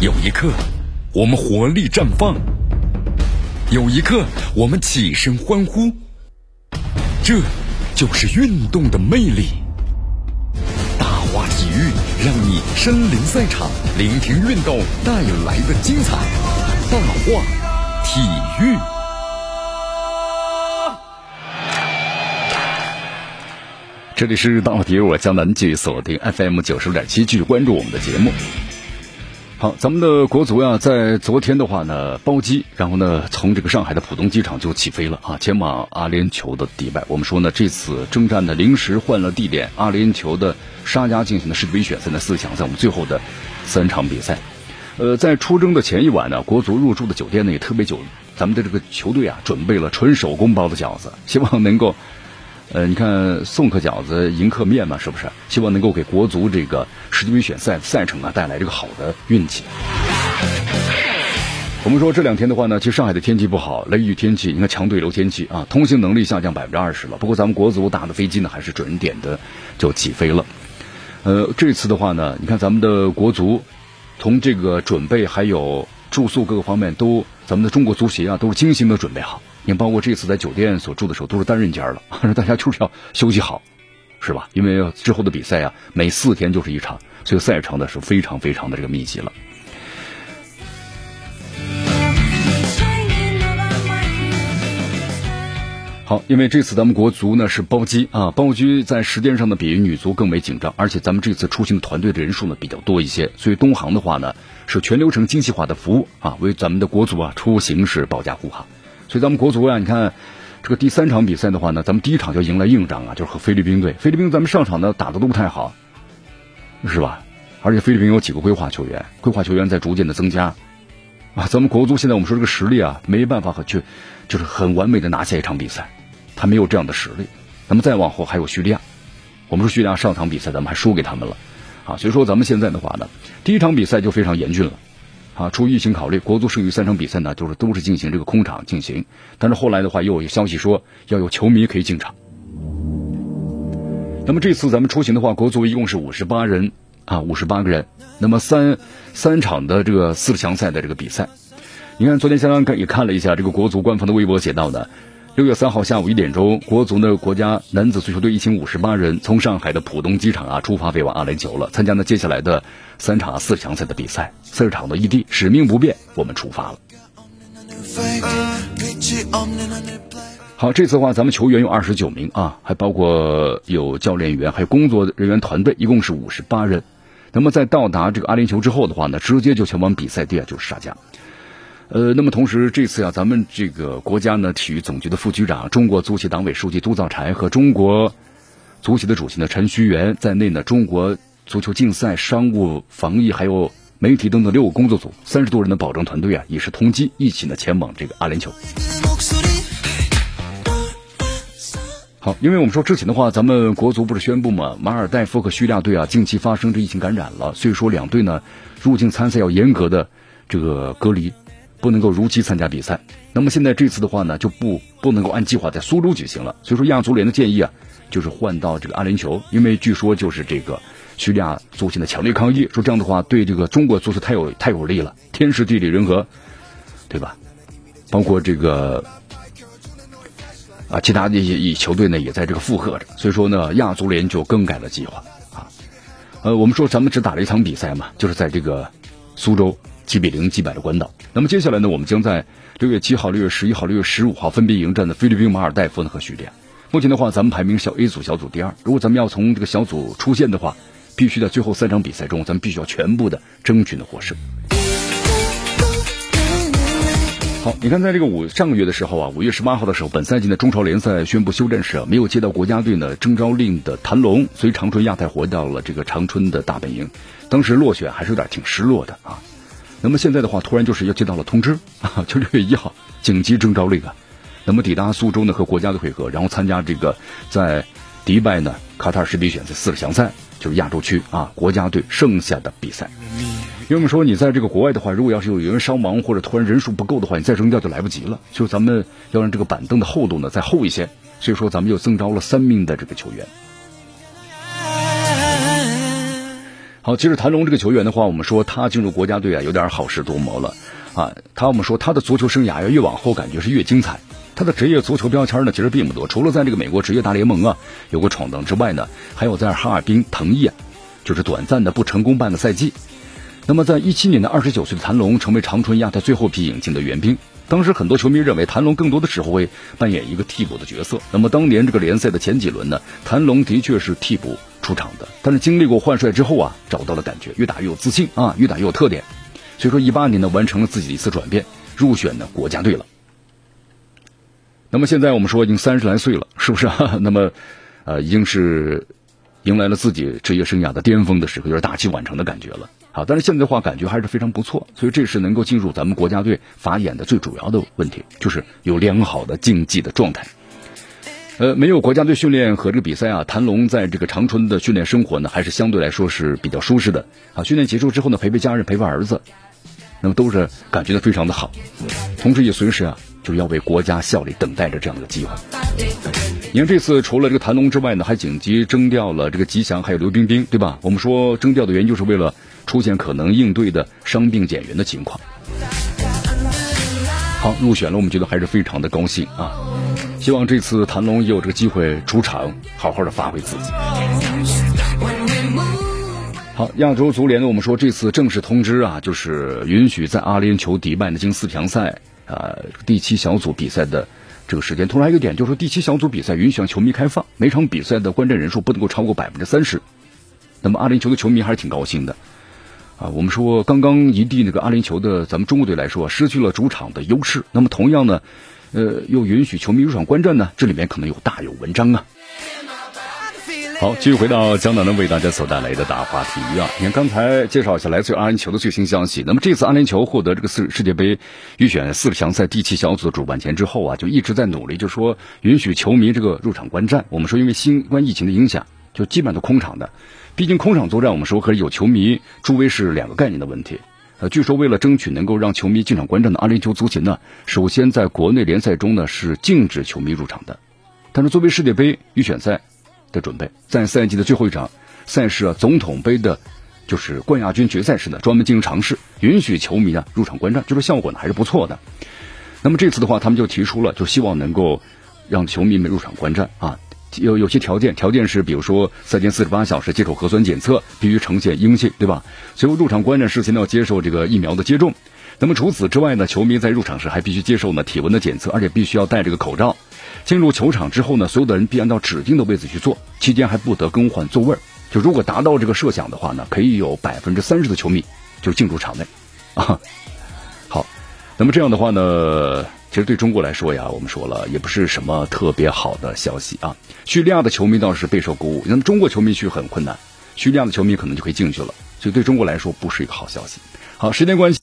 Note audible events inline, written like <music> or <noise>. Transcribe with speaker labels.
Speaker 1: 有一刻，我们活力绽放；有一刻，我们起身欢呼。这就是运动的魅力。大话体育，让你身临赛场，聆听运动带来的精彩。大话体育。这里是大话体育，我江南继续锁定 FM 九十点七，继续关注我们的节目。好，咱们的国足呀，在昨天的话呢，包机，然后呢，从这个上海的浦东机场就起飞了啊，前往阿联酋的迪拜。我们说呢，这次征战呢，临时换了地点，阿联酋的沙加进行的世界杯选赛的四强赛，我们最后的三场比赛。呃，在出征的前一晚呢，国足入住的酒店呢也特别久，咱们的这个球队啊，准备了纯手工包的饺子，希望能够。呃，你看送客饺子，迎客面嘛，是不是？希望能够给国足这个世界杯选赛赛程啊带来这个好的运气。我们说这两天的话呢，其实上海的天气不好，雷雨天气，你看强对流天气啊，通行能力下降百分之二十了。不过咱们国足打的飞机呢，还是准点的就起飞了。呃，这次的话呢，你看咱们的国足从这个准备还有住宿各个方面都，咱们的中国足协啊都是精心的准备好。你包括这次在酒店所住的时候都是单人间了，<laughs> 大家就是要休息好，是吧？因为之后的比赛啊，每四天就是一场，所以赛程呢是非常非常的这个密集了。好，因为这次咱们国足呢是包机啊，包机在时间上呢比女足更为紧张，而且咱们这次出行的团队的人数呢比较多一些，所以东航的话呢是全流程精细化的服务啊，为咱们的国足啊出行是保驾护航。所以咱们国足呀，你看这个第三场比赛的话呢，咱们第一场就迎来硬仗啊，就是和菲律宾队。菲律宾咱们上场呢打的都不太好，是吧？而且菲律宾有几个规划球员，规划球员在逐渐的增加啊。咱们国足现在我们说这个实力啊，没办法和去就是很完美的拿下一场比赛，他没有这样的实力。那么再往后还有叙利亚，我们说叙利亚上场比赛咱们还输给他们了啊。所以说咱们现在的话呢，第一场比赛就非常严峻了。啊，出于疫情考虑，国足剩余三场比赛呢，就是都是进行这个空场进行。但是后来的话，又有消息说要有球迷可以进场。那么这次咱们出行的话，国足一共是五十八人啊，五十八个人。那么三三场的这个四强赛的这个比赛，你看昨天刚刚也看了一下这个国足官方的微博写到的。六月三号下午一点钟，国足呢国家男子足球队一行五十八人从上海的浦东机场啊出发飞往阿联酋了，参加呢接下来的三场四强赛的比赛。四场的异地，使命不变，我们出发了。好，这次的话，咱们球员有二十九名啊，还包括有教练员，还有工作人员团队，一共是五十八人。那么在到达这个阿联酋之后的话呢，直接就前往比赛地啊，就是沙加。呃，那么同时这次啊，咱们这个国家呢，体育总局的副局长、中国足协党委书记杜兆才和中国足协的主席呢陈戌源在内呢，中国足球竞赛、商务、防疫还有媒体等等六个工作组，三十多人的保障团队啊，也是同机一起呢前往这个阿联酋。好，因为我们说之前的话，咱们国足不是宣布嘛，马尔代夫和叙利亚队啊近期发生这疫情感染了，所以说两队呢入境参赛要严格的这个隔离。不能够如期参加比赛，那么现在这次的话呢，就不不能够按计划在苏州举行了。所以说亚足联的建议啊，就是换到这个阿联酋，因为据说就是这个叙利亚足协的强烈抗议，说这样的话对这个中国足球太有太有利了，天时地利人和，对吧？包括这个啊，其他的一些球队呢也在这个附和着，所以说呢，亚足联就更改了计划啊。呃，我们说咱们只打了一场比赛嘛，就是在这个苏州。七比零击败了关岛。那么接下来呢，我们将在六月七号、六月十一号、六月十五号分别迎战的菲律宾、马尔代夫呢和叙利亚。目前的话，咱们排名小 A 组小组第二。如果咱们要从这个小组出线的话，必须在最后三场比赛中，咱们必须要全部的争取的获胜。好，你看，在这个五上个月的时候啊，五月十八号的时候，本赛季的中超联赛宣布休战时啊，没有接到国家队呢征召令的谭龙随长春亚泰回到了这个长春的大本营，当时落选还是有点挺失落的啊。那么现在的话，突然就是要接到了通知 <laughs> 啊，就六月一号紧急征召令啊。那么抵达苏州呢，和国家队会合，然后参加这个在迪拜呢卡塔尔世杯选赛四强赛，就是亚洲区啊国家队剩下的比赛。因为我们说你在这个国外的话，如果要是有人伤亡或者突然人数不够的话，你再征调就来不及了。就咱们要让这个板凳的厚度呢再厚一些，所以说咱们又增招了三名的这个球员。好，其实谭龙这个球员的话，我们说他进入国家队啊，有点好事多磨了啊。他我们说他的足球生涯呀，越往后感觉是越精彩。他的职业足球标签呢，其实并不多，除了在这个美国职业大联盟啊有过闯荡之外呢，还有在哈尔滨腾毅啊，就是短暂的不成功半个赛季。那么在一七年的二十九岁的谭龙成为长春亚泰最后一批引进的援兵。当时很多球迷认为谭龙更多的时候会扮演一个替补的角色。那么当年这个联赛的前几轮呢，谭龙的确是替补出场的。但是经历过换帅之后啊，找到了感觉，越打越有自信啊，越打越有特点。所以说一八年呢，完成了自己的一次转变，入选呢国家队了。那么现在我们说已经三十来岁了，是不是？啊？<laughs> 那么，呃，已经是迎来了自己职业生涯的巅峰的时候，有点大器晚成的感觉了。好，但是现在的话感觉还是非常不错，所以这是能够进入咱们国家队法眼的最主要的问题，就是有良好的竞技的状态。呃，没有国家队训练和这个比赛啊，谭龙在这个长春的训练生活呢，还是相对来说是比较舒适的。啊，训练结束之后呢，陪陪家人，陪陪儿子，那么都是感觉到非常的好，同时也随时啊，就要为国家效力，等待着这样的机会。你看这次除了这个谭龙之外呢，还紧急征调了这个吉祥还有刘冰冰，对吧？我们说征调的原因就是为了。出现可能应对的伤病减员的情况。好，入选了，我们觉得还是非常的高兴啊！希望这次谭龙也有这个机会出场，好好的发挥自己。好，亚洲足联呢，我们说这次正式通知啊，就是允许在阿联酋迪拜的金四强赛啊第七小组比赛的这个时间。同时还有一个点，就是说第七小组比赛允许向球迷开放，每场比赛的观战人数不能够超过百分之三十。那么阿联酋的球迷还是挺高兴的。啊，我们说刚刚一地那个阿联酋的咱们中国队来说，失去了主场的优势。那么同样呢，呃，又允许球迷入场观战呢，这里面可能有大有文章啊。好，继续回到江南呢为大家所带来的大话体育啊。你看刚才介绍一下来自于阿联酋的最新消息。那么这次阿联酋获得这个世世界杯预选四强赛第七小组的主办权之后啊，就一直在努力，就说允许球迷这个入场观战。我们说因为新冠疫情的影响，就基本都空场的。毕竟空场作战，我们说和有球迷助威是两个概念的问题。呃，据说为了争取能够让球迷进场观战的阿联酋足协呢，首先在国内联赛中呢是禁止球迷入场的。但是作为世界杯预选赛的准备，在赛季的最后一场赛事啊，总统杯的，就是冠亚军决赛时呢，专门进行尝试，允许球迷啊入场观战，就说效果呢还是不错的。那么这次的话，他们就提出了，就希望能够让球迷们入场观战啊。有有些条件，条件是比如说三天四十八小时接受核酸检测，必须呈现阴性，对吧？随后入场观战事前要接受这个疫苗的接种。那么除此之外呢，球迷在入场时还必须接受呢体温的检测，而且必须要戴这个口罩。进入球场之后呢，所有的人必按照指定的位置去坐，期间还不得更换座位。就如果达到这个设想的话呢，可以有百分之三十的球迷就进入场内啊。好，那么这样的话呢？其实对中国来说呀，我们说了也不是什么特别好的消息啊。叙利亚的球迷倒是备受鼓舞，那么中国球迷去很困难，叙利亚的球迷可能就可以进去了，所以对中国来说不是一个好消息。好，时间关系。